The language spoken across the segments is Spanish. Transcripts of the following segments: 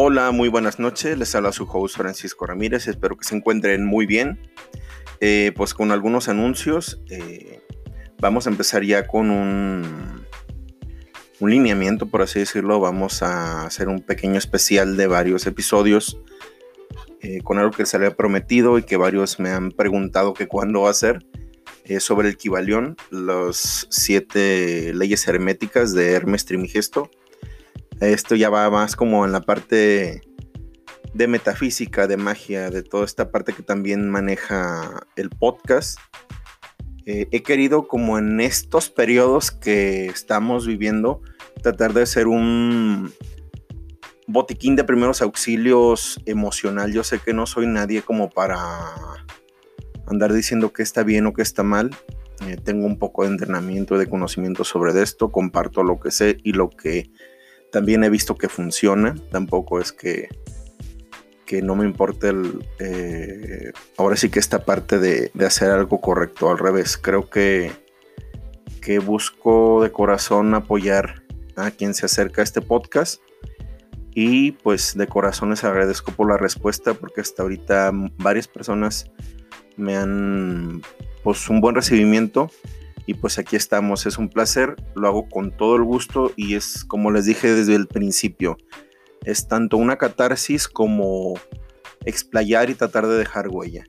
Hola, muy buenas noches. Les habla su host Francisco Ramírez. Espero que se encuentren muy bien. Eh, pues con algunos anuncios. Eh, vamos a empezar ya con un, un lineamiento, por así decirlo. Vamos a hacer un pequeño especial de varios episodios. Eh, con algo que se había prometido y que varios me han preguntado que cuándo va a ser. sobre el Kibalión, las siete leyes herméticas de Hermes Trimigesto esto ya va más como en la parte de metafísica, de magia, de toda esta parte que también maneja el podcast. Eh, he querido como en estos periodos que estamos viviendo tratar de ser un botiquín de primeros auxilios emocional. Yo sé que no soy nadie como para andar diciendo que está bien o que está mal. Eh, tengo un poco de entrenamiento de conocimiento sobre esto, comparto lo que sé y lo que también he visto que funciona, tampoco es que, que no me importe el... Eh, ahora sí que esta parte de, hacer algo correcto, al revés, creo que, que busco de corazón apoyar a quien se acerca a este podcast. Y pues de corazón les agradezco por la respuesta porque hasta ahorita varias personas me han pues un buen recibimiento y pues aquí estamos, es un placer, lo hago con todo el gusto y es como les dije desde el principio, es tanto una catarsis como explayar y tratar de dejar huella.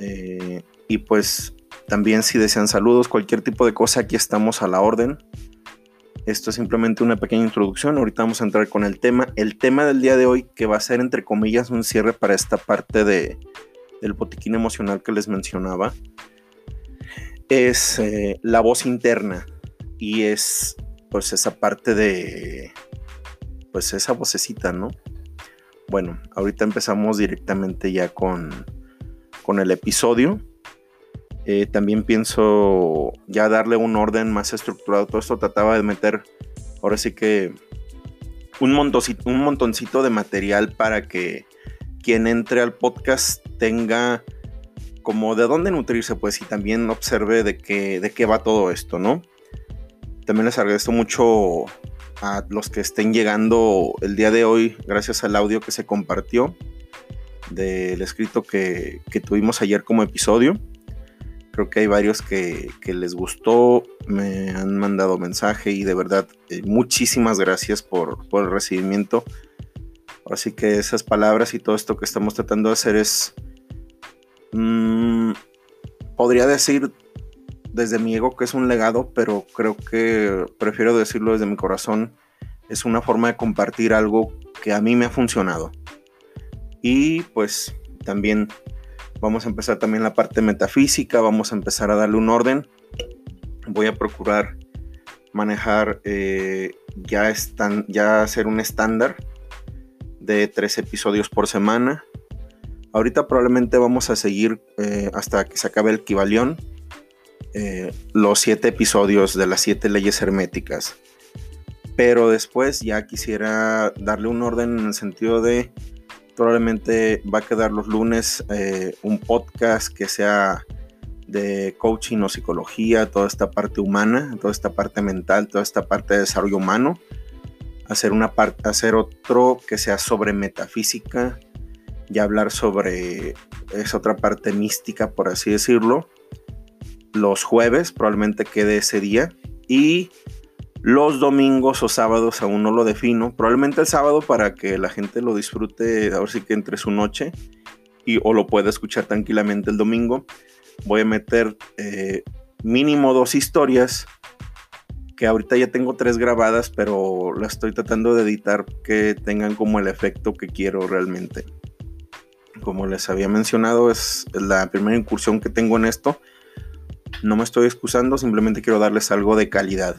Eh, y pues también si desean saludos, cualquier tipo de cosa, aquí estamos a la orden. Esto es simplemente una pequeña introducción. Ahorita vamos a entrar con el tema. El tema del día de hoy, que va a ser entre comillas un cierre para esta parte de, del botiquín emocional que les mencionaba, es eh, la voz interna y es pues esa parte de pues esa vocecita, ¿no? Bueno, ahorita empezamos directamente ya con, con el episodio. Eh, también pienso ya darle un orden más estructurado. Todo esto trataba de meter, ahora sí que, un un montoncito de material para que quien entre al podcast tenga como de dónde nutrirse, pues, y también observe de qué, de qué va todo esto, ¿no? También les agradezco mucho a los que estén llegando el día de hoy, gracias al audio que se compartió del escrito que, tuvimos ayer como episodio. Creo que hay varios que, les gustó, me han mandado mensaje y de verdad eh, muchísimas gracias por, por el recibimiento. Así que esas palabras y todo esto que estamos tratando de hacer es Mm, podría decir desde mi ego que es un legado, pero creo que prefiero decirlo desde mi corazón. Es una forma de compartir algo que a mí me ha funcionado. Y pues también vamos a empezar también la parte metafísica, vamos a empezar a darle un orden. Voy a procurar manejar eh, ya, están, ya hacer un estándar de tres episodios por semana Ahorita probablemente vamos a seguir eh, hasta que se acabe el Kibalión. Eh, los siete episodios de las siete leyes herméticas. Pero después ya quisiera darle un orden en el sentido de probablemente va a quedar los lunes eh, un podcast que sea de coaching o psicología, toda esta parte humana, toda esta parte mental, toda esta parte de desarrollo humano. Hacer, una hacer otro que sea sobre metafísica, y hablar sobre esa otra parte mística, por así decirlo. Los jueves probablemente quede ese día y los domingos o sábados aún no lo defino. Probablemente el sábado para que la gente lo disfrute, ahora sí que entre su noche y o lo pueda escuchar tranquilamente el domingo. Voy a meter eh, mínimo dos historias que ahorita ya tengo tres grabadas, pero las estoy tratando de editar que tengan como el efecto que quiero realmente como les había mencionado, es la primera incursión que tengo en esto. No me estoy excusando, simplemente quiero darles algo de calidad.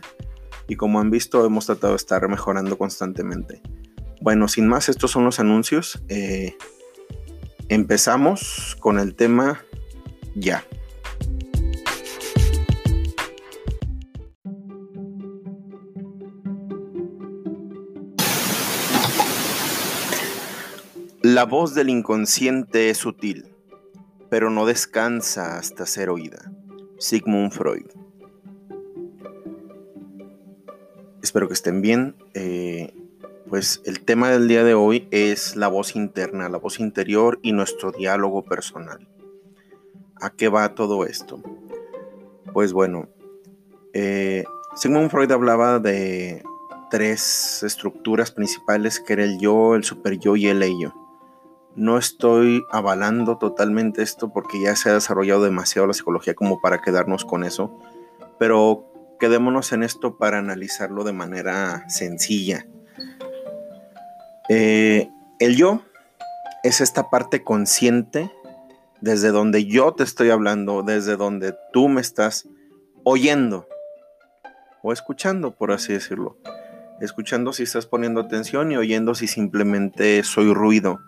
y como han visto hemos tratado de estar mejorando constantemente. Bueno, sin más, estos son los anuncios. Eh, empezamos con el tema ya. La voz del inconsciente es sutil, pero no descansa hasta ser oída. Sigmund Freud. Espero que estén bien. Eh, pues el tema del día de hoy es la voz interna, la voz interior y nuestro diálogo personal. ¿A qué va todo esto? Pues bueno, eh, Sigmund Freud hablaba de tres estructuras principales que era el yo, el super yo y el ello. No estoy avalando totalmente esto porque ya se ha desarrollado demasiado la psicología como para quedarnos con eso, pero quedémonos en esto para analizarlo de manera sencilla. Eh, el yo es esta parte consciente desde donde yo te estoy hablando, desde donde tú me estás oyendo o escuchando, por así decirlo. Escuchando si estás poniendo atención y oyendo si simplemente soy ruido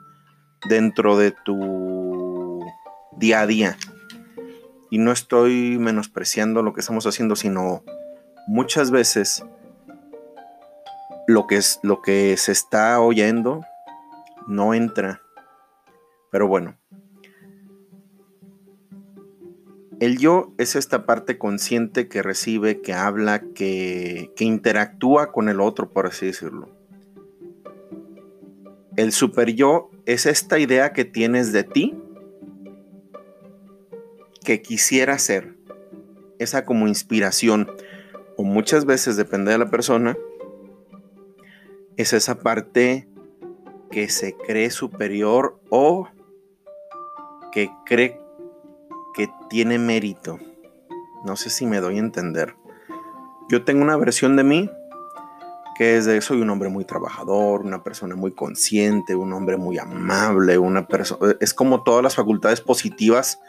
dentro de tu día a día. Y no estoy menospreciando lo que estamos haciendo, sino muchas veces lo que, es, lo que se está oyendo no entra. Pero bueno. El yo es esta parte consciente que recibe, que habla, que, que interactúa con el otro, por así decirlo. El super yo es esta idea que tienes de ti que quisiera ser. Esa como inspiración. O muchas veces, depende de la persona, es esa parte que se cree superior o que cree que tiene mérito. No sé si me doy a entender. Yo tengo una versión de mí es de soy un hombre muy trabajador, una persona muy consciente, un hombre muy amable, una persona es como todas las facultades positivas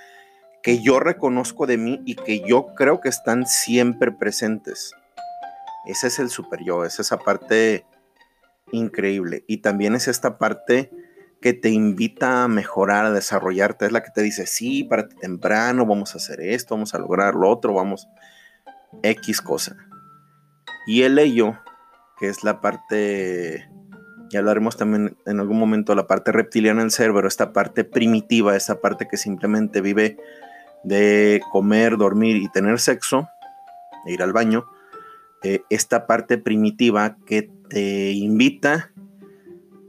que yo reconozco de mí y que yo creo que están siempre presentes. Ese es el super yo, es esa parte increíble y también es esta parte que te invita a mejorar, a desarrollarte, es la que te dice, sí, para temprano, vamos a hacer esto, vamos a lograr lo otro, vamos X cosa. Y el ello que es la parte, ya hablaremos también en algún momento, la parte reptiliana del cerebro, esta parte primitiva, esta parte que simplemente vive de comer, dormir y tener sexo, e ir al baño, eh, esta parte primitiva que te invita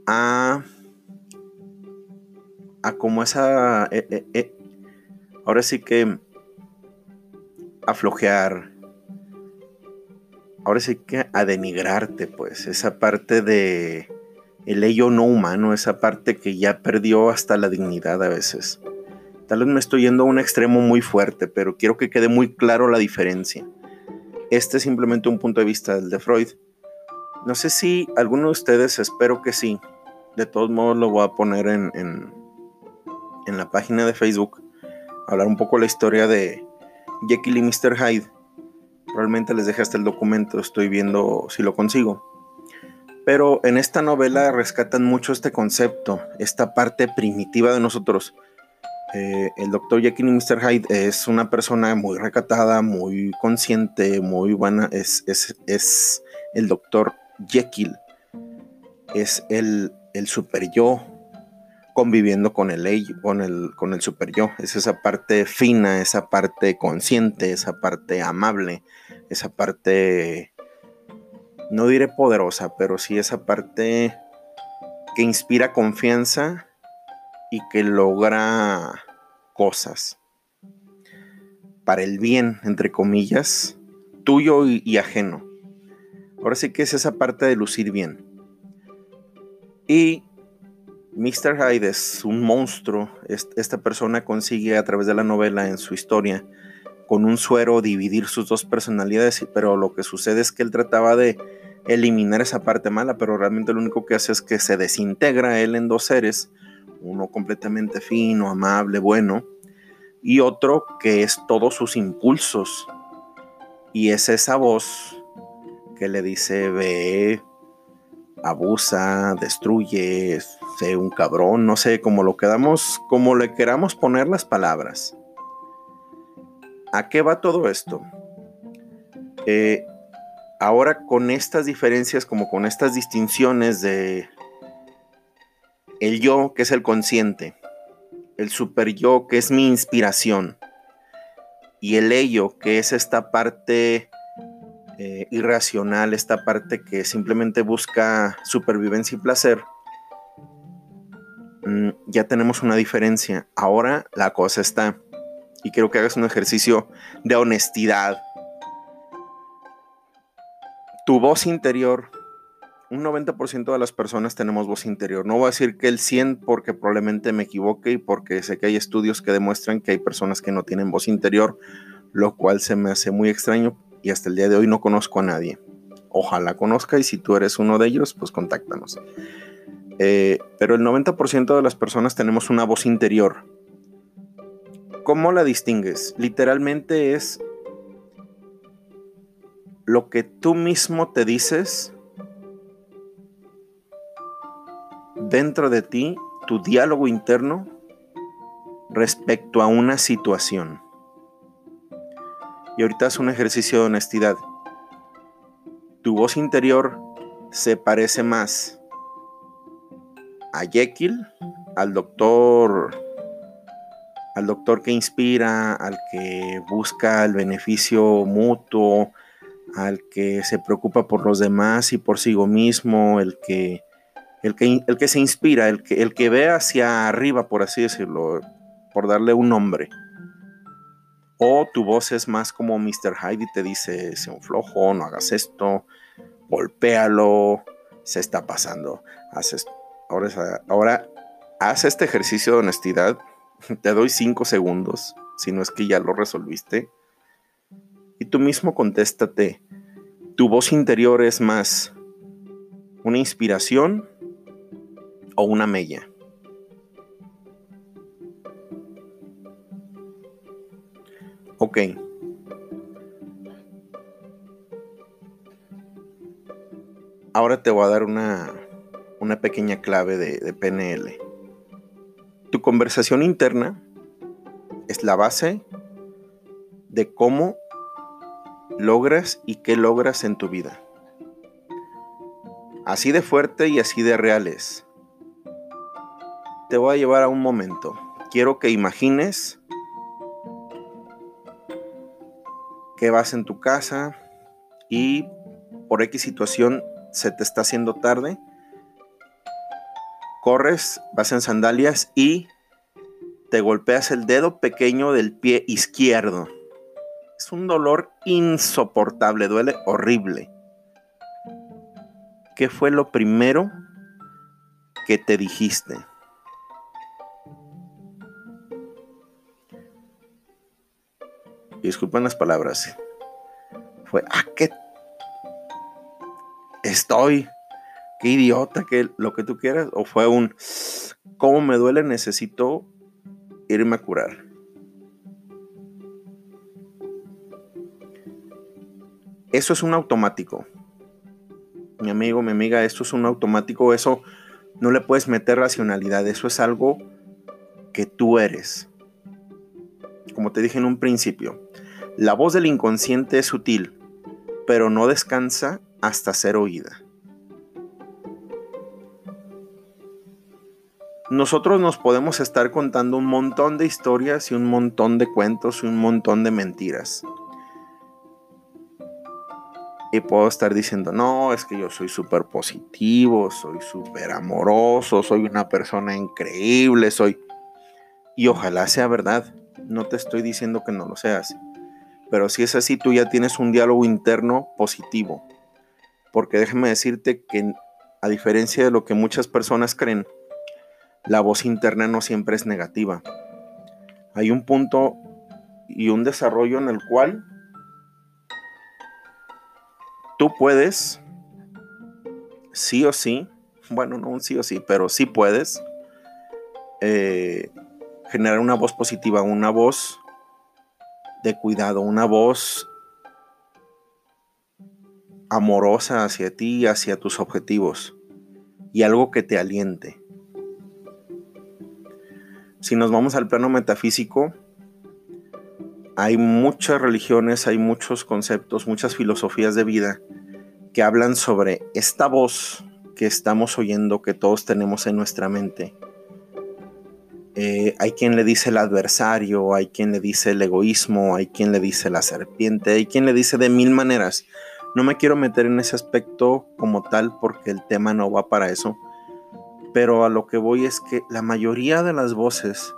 a, a como esa, eh, eh, ahora sí que aflojear, ahora sí que a denigrarte, pues, esa parte de el ello no humano, esa parte que ya perdió hasta la dignidad a veces. Tal vez me estoy yendo a un extremo muy fuerte, pero quiero que quede muy claro la diferencia. Este es simplemente un punto de vista del de Freud. No sé si alguno de ustedes, espero que sí. De todos modos lo voy a poner en, en, en la página de Facebook. Hablar un poco la historia de Jekyll y Mr. Hyde Probablemente les deje hasta el documento, estoy viendo si lo consigo. Pero en esta novela rescatan mucho este concepto, esta parte primitiva de nosotros. Eh, el doctor Jekyll y Mr. Hyde es una persona muy recatada, muy consciente, muy buena. Es, es, el doctor Jekyll. Es el, el super yo conviviendo con el, con, el, con el super yo. Es esa parte fina, esa parte consciente, esa parte amable, esa parte, no diré poderosa, pero sí esa parte que inspira confianza y que logra cosas para el bien, entre comillas, tuyo y, ajeno. Ahora sí que es esa parte de lucir bien. Y Mr. Hyde es un monstruo. Esta persona consigue a través de la novela en su historia con un suero dividir sus dos personalidades, pero lo que sucede es que él trataba de eliminar esa parte mala, pero realmente lo único que hace es que se desintegra él en dos seres, uno completamente fino, amable, bueno, y otro que es todos sus impulsos, y es esa voz que le dice ve, abusa, destruye, sé un cabrón, no sé, como lo quedamos, como le queramos poner las palabras. ¿A qué va todo esto? Eh, ahora con estas diferencias, como con estas distinciones de el yo, que es el consciente, el super yo, que es mi inspiración, y el ello, que es esta parte eh, irracional, esta parte que simplemente busca supervivencia y placer, mm, ya tenemos una diferencia. Ahora la cosa está, y quiero que hagas un ejercicio de honestidad. Tu voz interior un 90% de las personas tenemos voz interior. No voy a decir que el 100 porque probablemente me equivoque y porque sé que hay estudios que demuestran que hay personas que no tienen voz interior, lo cual se me hace muy extraño y hasta el día de hoy no conozco a nadie. Ojalá conozca y si tú eres uno de ellos, pues contáctanos. Eh, pero el 90% de las personas tenemos una voz interior. ¿Cómo la distingues? Literalmente es lo que tú mismo te dices dentro de ti tu diálogo interno respecto a una situación. Y ahorita es un ejercicio de honestidad. Tu voz interior se parece más a Jekyll, al doctor al doctor que inspira, al que busca el beneficio mutuo, al que se preocupa por los demás y por sí mismo, el que el que, se inspira, el que, el que ve hacia arriba, por así decirlo, por darle un nombre. O tu voz es más como Mr. Hyde y te dice, sea un flojo, no hagas esto, golpéalo, se está pasando, haz Ahora, ahora haz este ejercicio de honestidad, te doy cinco segundos, si no es que ya lo resolviste. Y tú mismo contéstate, tu voz interior es más una inspiración o una mella. Ok. Ahora te voy a dar una, una pequeña clave de, de PNL. Tu conversación interna es la base de cómo logras y qué logras en tu vida. Así de fuerte y así de real es te voy a llevar a un momento. Quiero que imagines que vas en tu casa y por X situación se te está haciendo tarde. Corres, vas en sandalias y te golpeas el dedo pequeño del pie izquierdo. Es un dolor insoportable, duele horrible. ¿Qué fue lo primero que te dijiste? Disculpen las palabras, fue, ah, qué estoy, qué idiota, que lo que tú quieras, o fue un, cómo me duele, necesito irme a curar. Eso es un automático. Mi amigo, mi amiga, esto es un automático, eso no le puedes meter racionalidad, eso es algo que tú eres. Como te dije en un principio, la voz del inconsciente es sutil, pero no descansa hasta ser oída. Nosotros nos podemos estar contando un montón de historias y un montón de cuentos y un montón de mentiras. Y puedo estar diciendo, no, es que yo soy súper positivo, soy súper amoroso, soy una persona increíble, soy... Y ojalá sea verdad, no te estoy diciendo que no lo seas. Pero si es así, tú ya tienes un diálogo interno positivo. Porque déjame decirte que a diferencia de lo que muchas personas creen, la voz interna no siempre es negativa. Hay un punto y un desarrollo en el cual tú puedes, sí o sí, bueno, no un sí o sí, pero sí puedes eh, generar una voz positiva, una voz de cuidado, una voz amorosa hacia ti, hacia tus objetivos y algo que te aliente. Si nos vamos al plano metafísico, hay muchas religiones, hay muchos conceptos, muchas filosofías de vida que hablan sobre esta voz que estamos oyendo, que todos tenemos en nuestra mente. Eh, hay quien le dice el adversario, hay quien le dice el egoísmo, hay quien le dice la serpiente, hay quien le dice de mil maneras. No me quiero meter en ese aspecto como tal porque el tema no va para eso. Pero a lo que voy es que la mayoría de las voces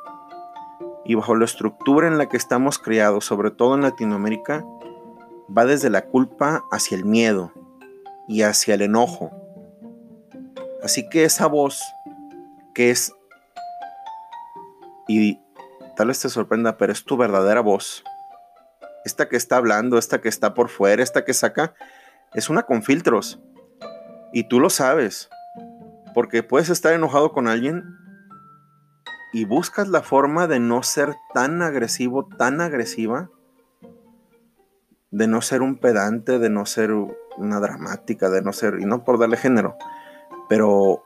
y bajo la estructura en la que estamos criados, sobre todo en Latinoamérica, va desde la culpa hacia el miedo y hacia el enojo. Así que esa voz que es, y tal vez te sorprenda, pero es tu verdadera voz, esta que está hablando, esta que está por fuera, esta que saca, es una con filtros. Y tú lo sabes. Porque puedes estar enojado con alguien y buscas la forma de no ser tan agresivo, tan agresiva, de no ser un pedante, de no ser una dramática, de no ser, y no por darle género, pero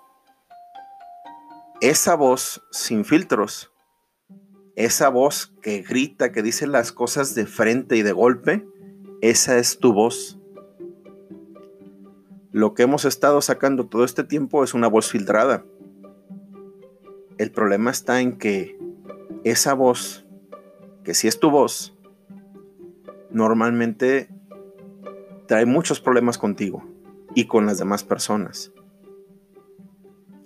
esa voz sin filtros esa voz que grita, que dice las cosas de frente y de golpe, esa es tu voz. Lo que hemos estado sacando todo este tiempo es una voz filtrada. El problema está en que esa voz, que si es tu voz, normalmente trae muchos problemas contigo y con las demás personas.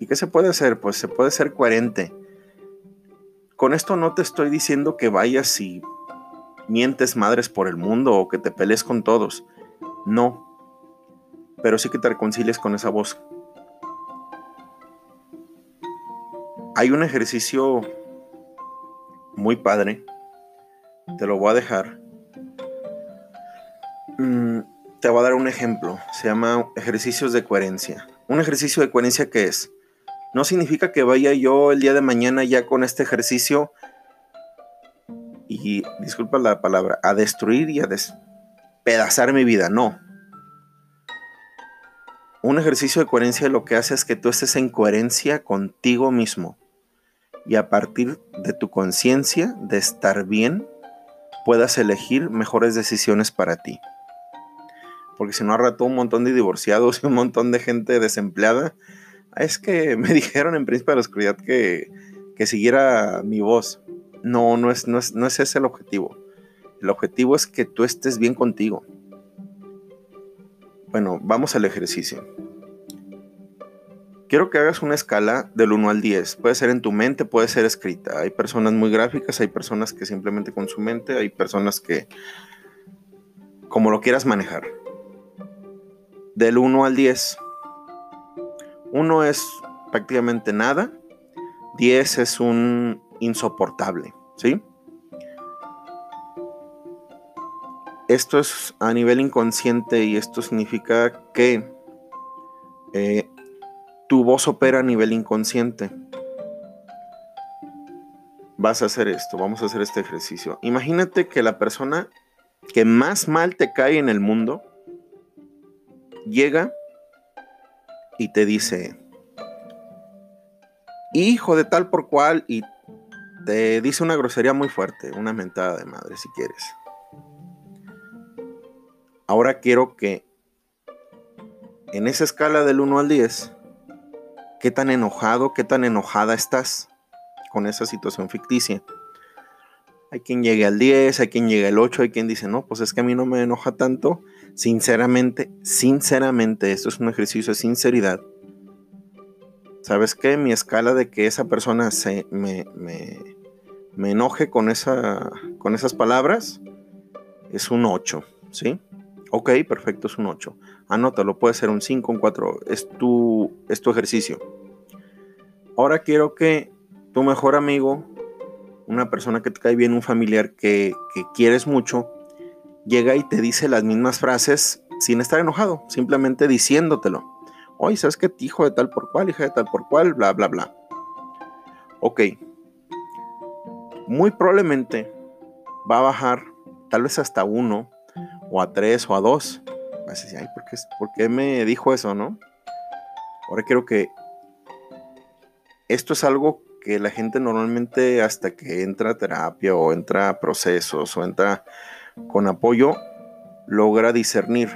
¿Y qué se puede hacer? Pues se puede ser coherente con esto no te estoy diciendo que vayas y mientes madres por el mundo o que te pelees con todos. No. Pero sí que te reconcilies con esa voz. Hay un ejercicio muy padre. Te lo voy a dejar. Mm, te voy a dar un ejemplo. Se llama ejercicios de coherencia. Un ejercicio de coherencia que es no significa que vaya yo el día de mañana ya con este ejercicio y, disculpa la palabra, a destruir y a despedazar mi vida. No. Un ejercicio de coherencia lo que hace es que tú estés en coherencia contigo mismo. Y a partir de tu conciencia de estar bien, puedas elegir mejores decisiones para ti. Porque si no, a un montón de divorciados y un montón de gente desempleada es que me dijeron en Príncipe de la Oscuridad que, siguiera mi voz. No, no es, no, es, no es ese el objetivo. El objetivo es que tú estés bien contigo. Bueno, vamos al ejercicio. Quiero que hagas una escala del 1 al 10. Puede ser en tu mente, puede ser escrita. Hay personas muy gráficas, hay personas que simplemente con su mente, hay personas que como lo quieras manejar. Del 1 al 10. Uno es prácticamente nada, 10 es un insoportable, ¿sí? Esto es a nivel inconsciente y esto significa que eh, tu voz opera a nivel inconsciente. Vas a hacer esto, vamos a hacer este ejercicio. Imagínate que la persona que más mal te cae en el mundo llega y te dice, hijo de tal por cual, y te dice una grosería muy fuerte, una mentada de madre si quieres. Ahora quiero que en esa escala del 1 al 10, ¿qué tan enojado, qué tan enojada estás con esa situación ficticia? Hay quien llegue al 10, hay quien llegue al 8, hay quien dice, no, pues es que a mí no me enoja tanto Sinceramente, sinceramente, esto es un ejercicio de sinceridad. ¿Sabes qué? Mi escala de que esa persona se me, me, enoje con, esa, con esas palabras es un 8, ¿sí? Ok, perfecto, es un 8. Anótalo, puede ser un 5, un 4. Es tu, es tu ejercicio. Ahora quiero que tu mejor amigo, una persona que te cae bien, un familiar que, que quieres mucho, llega y te dice las mismas frases sin estar enojado, simplemente diciéndotelo. Oye, ¿sabes qué? Hijo de tal por cual, hija de tal por cual, bla, bla, bla. Ok. Muy probablemente va a bajar tal vez hasta uno, o a tres, o a dos. Vas a decir, ay, ¿por qué, ¿por qué me dijo eso, no? Ahora quiero que esto es algo que la gente normalmente hasta que entra a terapia o entra a procesos o entra con apoyo, logra discernir.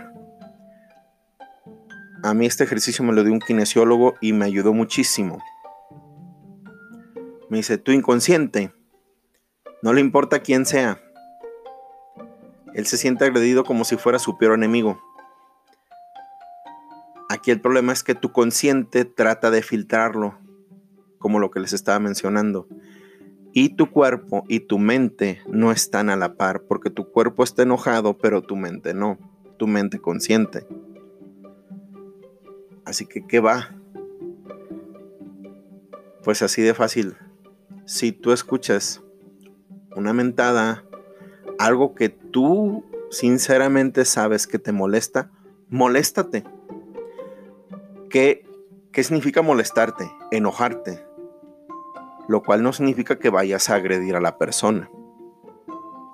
A mí este ejercicio me lo dio un kinesiólogo y me ayudó muchísimo. Me dice, tu inconsciente, no le importa quién sea. Él se siente agredido como si fuera su peor enemigo. Aquí el problema es que tu consciente trata de filtrarlo, como lo que les estaba mencionando. Y tu cuerpo y tu mente no están a la par, porque tu cuerpo está enojado, pero tu mente no, tu mente consciente. Así que, ¿qué va? Pues así de fácil. Si tú escuchas una mentada, algo que tú sinceramente sabes que te molesta, moléstate. ¿Qué, ¿Qué significa molestarte? Enojarte lo cual no significa que vayas a agredir a la persona.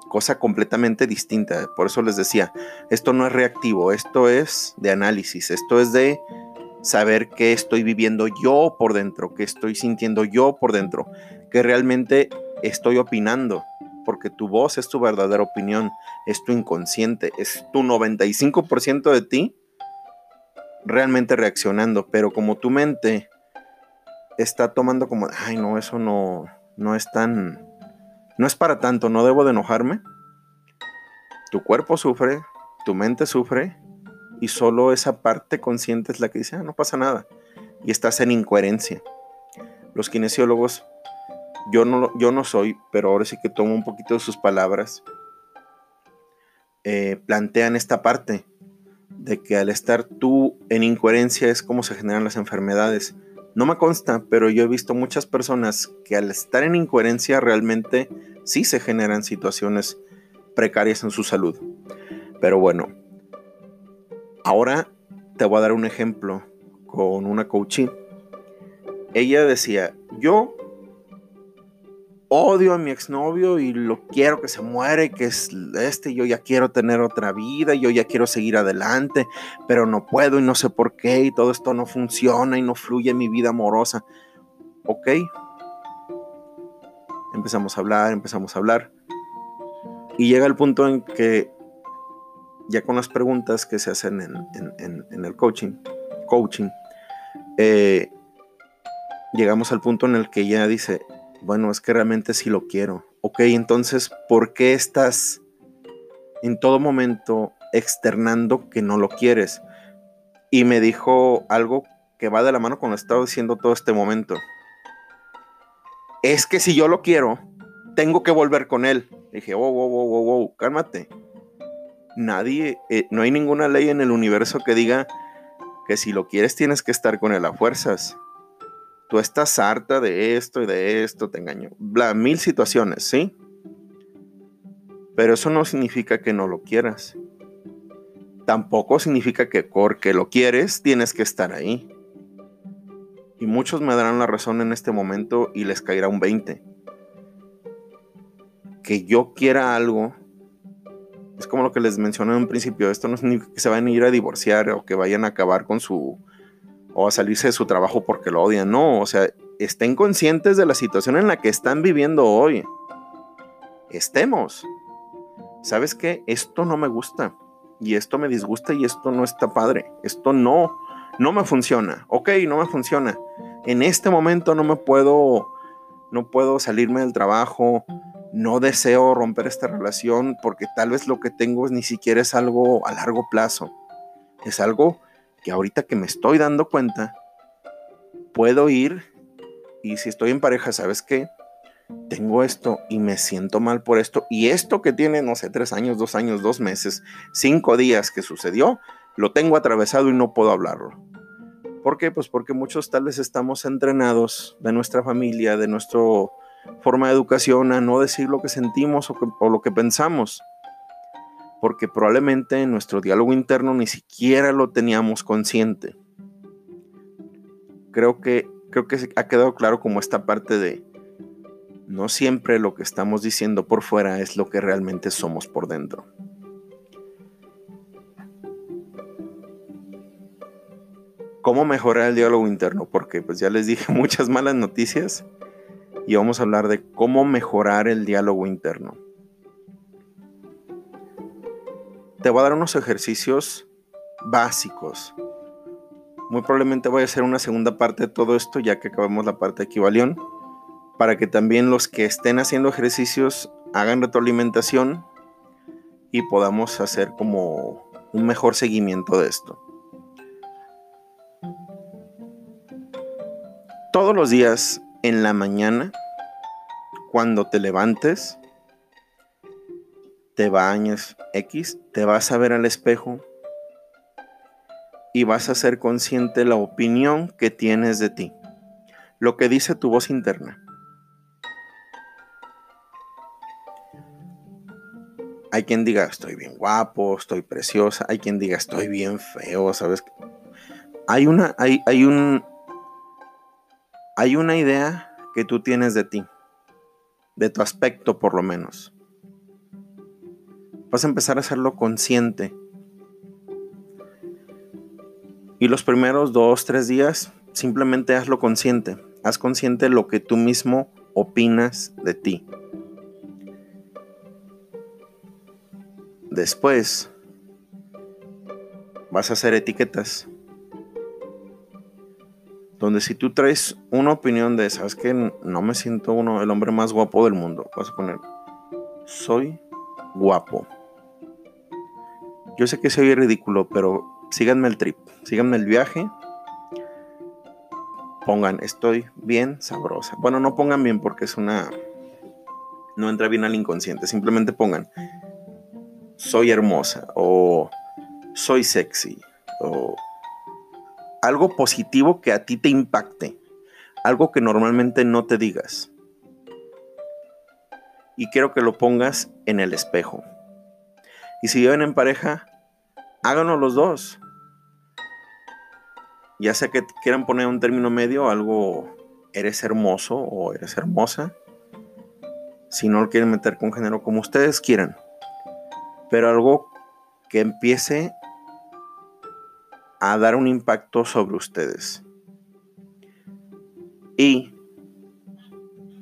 Cosa completamente distinta. Por eso les decía, esto no es reactivo, esto es de análisis, esto es de saber qué estoy viviendo yo por dentro, qué estoy sintiendo yo por dentro, que realmente estoy opinando, porque tu voz es tu verdadera opinión, es tu inconsciente, es tu 95% de ti realmente reaccionando, pero como tu mente está tomando como, ay, no, eso no, no es tan, no es para tanto, no debo de enojarme. Tu cuerpo sufre, tu mente sufre y solo esa parte consciente es la que dice, ah, no pasa nada. Y estás en incoherencia. Los kinesiólogos, yo no, yo no soy, pero ahora sí que tomo un poquito de sus palabras, eh, plantean esta parte de que al estar tú en incoherencia es como se generan las enfermedades no me consta, pero yo he visto muchas personas que al estar en incoherencia realmente sí se generan situaciones precarias en su salud. Pero bueno, ahora te voy a dar un ejemplo con una coaching. Ella decía, yo odio a mi exnovio y lo quiero que se muere, que es este, yo ya quiero tener otra vida, yo ya quiero seguir adelante, pero no puedo y no sé por qué y todo esto no funciona y no fluye en mi vida amorosa. Ok. Empezamos a hablar, empezamos a hablar. Y llega el punto en que ya con las preguntas que se hacen en, el coaching, coaching, eh, llegamos al punto en el que ella dice, bueno, es que realmente sí lo quiero. Ok, entonces, ¿por qué estás en todo momento externando que no lo quieres? Y me dijo algo que va de la mano con lo que estaba diciendo todo este momento. Es que si yo lo quiero, tengo que volver con él. dije, wow, wow, wow, wow, wow, cálmate. Nadie, eh, no hay ninguna ley en el universo que diga que si lo quieres tienes que estar con él a fuerzas tú estás harta de esto y de esto, te engaño. Bla, mil situaciones, ¿sí? Pero eso no significa que no lo quieras. Tampoco significa que porque lo quieres tienes que estar ahí. Y muchos me darán la razón en este momento y les caerá un 20. Que yo quiera algo es como lo que les mencioné en un principio. Esto no significa que se vayan a ir a divorciar o que vayan a acabar con su o a salirse de su trabajo porque lo odian. No, o sea, estén conscientes de la situación en la que están viviendo hoy. Estemos. ¿Sabes qué? Esto no me gusta. Y esto me disgusta y esto no está padre. Esto no, no me funciona. Ok, no me funciona. En este momento no me puedo, no puedo salirme del trabajo. No deseo romper esta relación porque tal vez lo que tengo ni siquiera es algo a largo plazo. Es algo que ahorita que me estoy dando cuenta, puedo ir y si estoy en pareja, ¿sabes qué? Tengo esto y me siento mal por esto. Y esto que tiene, no sé, tres años, dos años, dos meses, cinco días que sucedió, lo tengo atravesado y no puedo hablarlo. ¿Por qué? Pues porque muchos tal vez estamos entrenados de nuestra familia, de nuestra forma de educación a no decir lo que sentimos o, o lo que pensamos porque probablemente en nuestro diálogo interno ni siquiera lo teníamos consciente. Creo que, creo que ha quedado claro como esta parte de no siempre lo que estamos diciendo por fuera es lo que realmente somos por dentro. cómo mejorar el diálogo interno, porque pues ya les dije muchas malas noticias y vamos a hablar de cómo mejorar el diálogo interno. Te voy a dar unos ejercicios básicos. Muy probablemente voy a hacer una segunda parte de todo esto ya que acabamos la parte de equivalión para que también los que estén haciendo ejercicios hagan retroalimentación y podamos hacer como un mejor seguimiento de esto. Todos los días en la mañana, cuando te levantes, te bañes X, te vas a ver al espejo y vas a ser consciente la opinión que tienes de ti, lo que dice tu voz interna. Hay quien diga, estoy bien guapo, estoy preciosa. Hay quien diga, estoy bien feo, ¿sabes? Hay una, hay, hay un, hay una idea que tú tienes de ti, de tu aspecto por lo menos. Vas a empezar a hacerlo consciente. Y los primeros dos, tres días, simplemente hazlo consciente. Haz consciente lo que tú mismo opinas de ti. Después vas a hacer etiquetas. Donde si tú traes una opinión de, sabes que no me siento uno el hombre más guapo del mundo, vas a poner, soy guapo. Yo sé que soy ridículo, pero síganme el trip, síganme el viaje. Pongan, estoy bien sabrosa. Bueno, no pongan bien porque es una... No entra bien al inconsciente. Simplemente pongan, soy hermosa o soy sexy o algo positivo que a ti te impacte, algo que normalmente no te digas. Y quiero que lo pongas en el espejo. Y si viven en pareja, háganlo los dos. Ya sea que quieran poner un término medio, algo eres hermoso o eres hermosa. Si no lo quieren meter con género como ustedes quieran pero algo que empiece a dar un impacto sobre ustedes. Y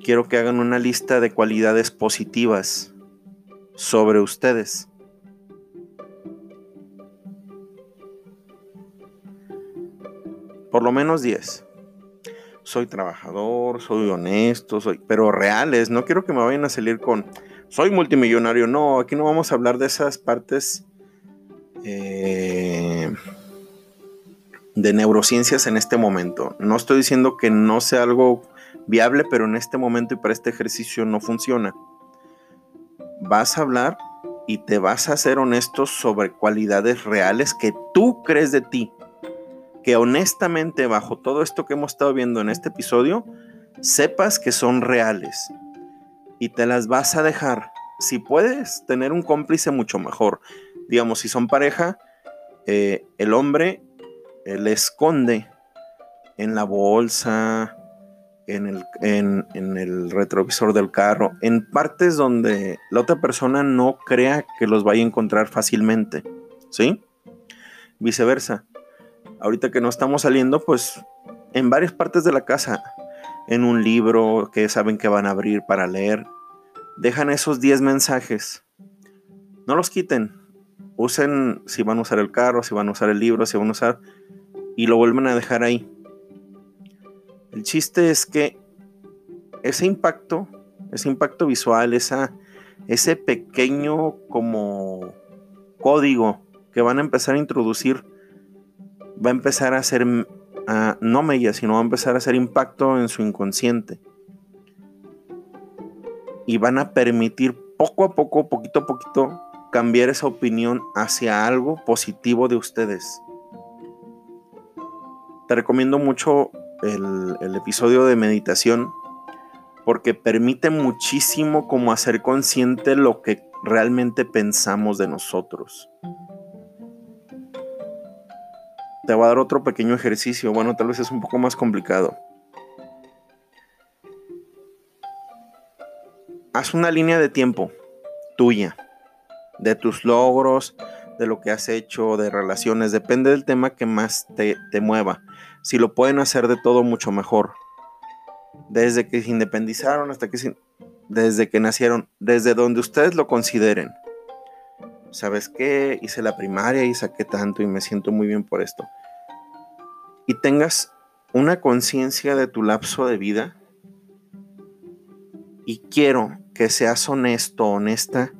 quiero que hagan una lista de cualidades positivas sobre ustedes. Por lo menos 10. Soy trabajador, soy honesto, soy, pero reales. No quiero que me vayan a salir con, soy multimillonario. No, aquí no vamos a hablar de esas partes eh, de neurociencias en este momento. No estoy diciendo que no sea algo viable, pero en este momento y para este ejercicio no funciona. Vas a hablar y te vas a ser honesto sobre cualidades reales que tú crees de ti. Que honestamente, bajo todo esto que hemos estado viendo en este episodio, sepas que son reales y te las vas a dejar. Si puedes tener un cómplice, mucho mejor. Digamos, si son pareja, eh, el hombre eh, le esconde en la bolsa, en el, en, en el, retrovisor del carro, en partes donde la otra persona no crea que los vaya a encontrar fácilmente. ¿Sí? Viceversa. Ahorita que no estamos saliendo, pues en varias partes de la casa en un libro que saben que van a abrir para leer. Dejan esos 10 mensajes. No los quiten. Usen si van a usar el carro, si van a usar el libro, si van a usar... Y lo vuelven a dejar ahí. El chiste es que ese impacto, ese impacto visual, esa, ese pequeño como código que van a empezar a introducir, va a empezar a hacer no mella, sino va a empezar a hacer impacto en su inconsciente. Y van a permitir poco a poco, poquito a poquito, cambiar esa opinión hacia algo positivo de ustedes. Te recomiendo mucho el, el episodio de meditación porque permite muchísimo como hacer consciente lo que realmente pensamos de nosotros te voy a dar otro pequeño ejercicio. Bueno, tal vez es un poco más complicado. Haz una línea de tiempo tuya, de tus logros, de lo que has hecho, de relaciones, depende del tema que más te, te mueva. Si lo pueden hacer de todo, mucho mejor. Desde que se independizaron hasta que se, desde que nacieron, desde donde ustedes lo consideren. ¿Sabes qué? Hice la primaria y saqué tanto y me siento muy bien por esto. Y tengas una conciencia de tu lapso de vida. Y quiero que seas honesto, honesta.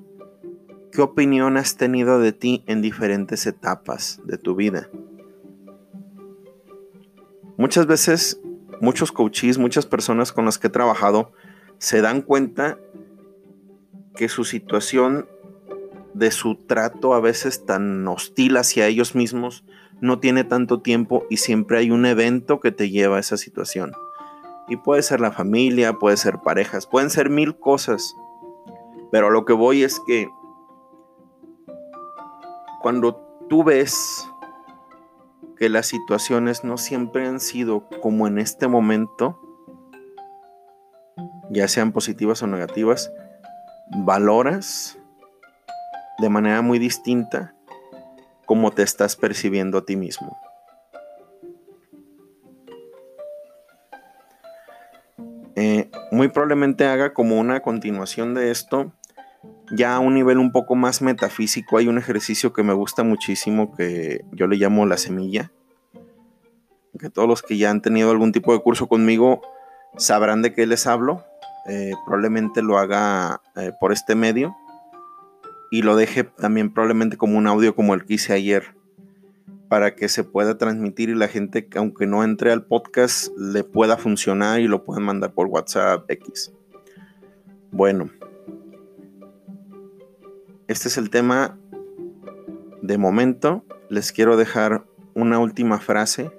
¿Qué opinión has tenido de ti en diferentes etapas de tu vida? Muchas veces, muchos coaches, muchas personas con las que he trabajado, se dan cuenta que su situación de su trato a veces tan hostil hacia ellos mismos no tiene tanto tiempo y siempre hay un evento que te lleva a esa situación. Y puede ser la familia, puede ser parejas, pueden ser mil cosas. Pero lo que voy es que cuando tú ves que las situaciones no siempre han sido como en este momento, ya sean positivas o negativas, valoras de manera muy distinta cómo te estás percibiendo a ti mismo. Eh, muy probablemente haga como una continuación de esto, ya a un nivel un poco más metafísico, hay un ejercicio que me gusta muchísimo que yo le llamo la semilla, que todos los que ya han tenido algún tipo de curso conmigo sabrán de qué les hablo. Eh, probablemente lo haga eh, por este medio y lo deje también probablemente como un audio como el que hice ayer para que se pueda transmitir y la gente aunque no entre al podcast le pueda funcionar y lo puedan mandar por WhatsApp X. Bueno, este es el tema de momento. Les quiero dejar una última frase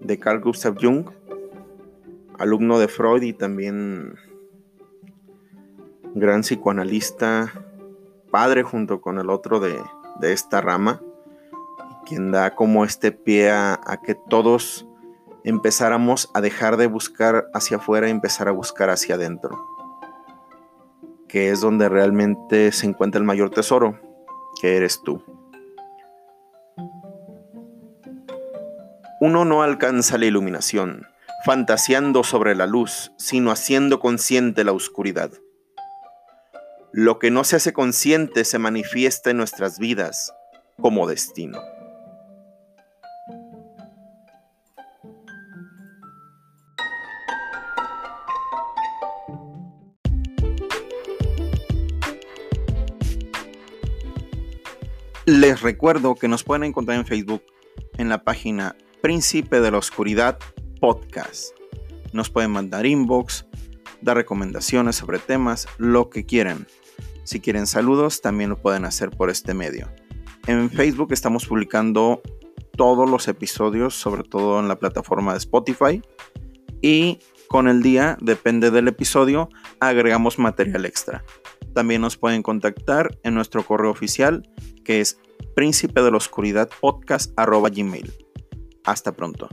de Carl Gustav Jung alumno de Freud y también gran psicoanalista, padre junto con el otro de, esta rama, quien da como este pie a, a, que todos empezáramos a dejar de buscar hacia afuera y empezar a buscar hacia adentro, que es donde realmente se encuentra el mayor tesoro, que eres tú. Uno no alcanza la iluminación, fantaseando sobre la luz, sino haciendo consciente la oscuridad. Lo que no se hace consciente se manifiesta en nuestras vidas como destino. Les recuerdo que nos pueden encontrar en Facebook en la página Príncipe de la Oscuridad podcast. Nos pueden mandar inbox, dar recomendaciones sobre temas, lo que quieran. Si quieren saludos, también lo pueden hacer por este medio. En Facebook estamos publicando todos los episodios, sobre todo en la plataforma de Spotify. Y con el día, depende del episodio, agregamos material extra. También nos pueden contactar en nuestro correo oficial, que es príncipe de la oscuridad podcast Hasta pronto.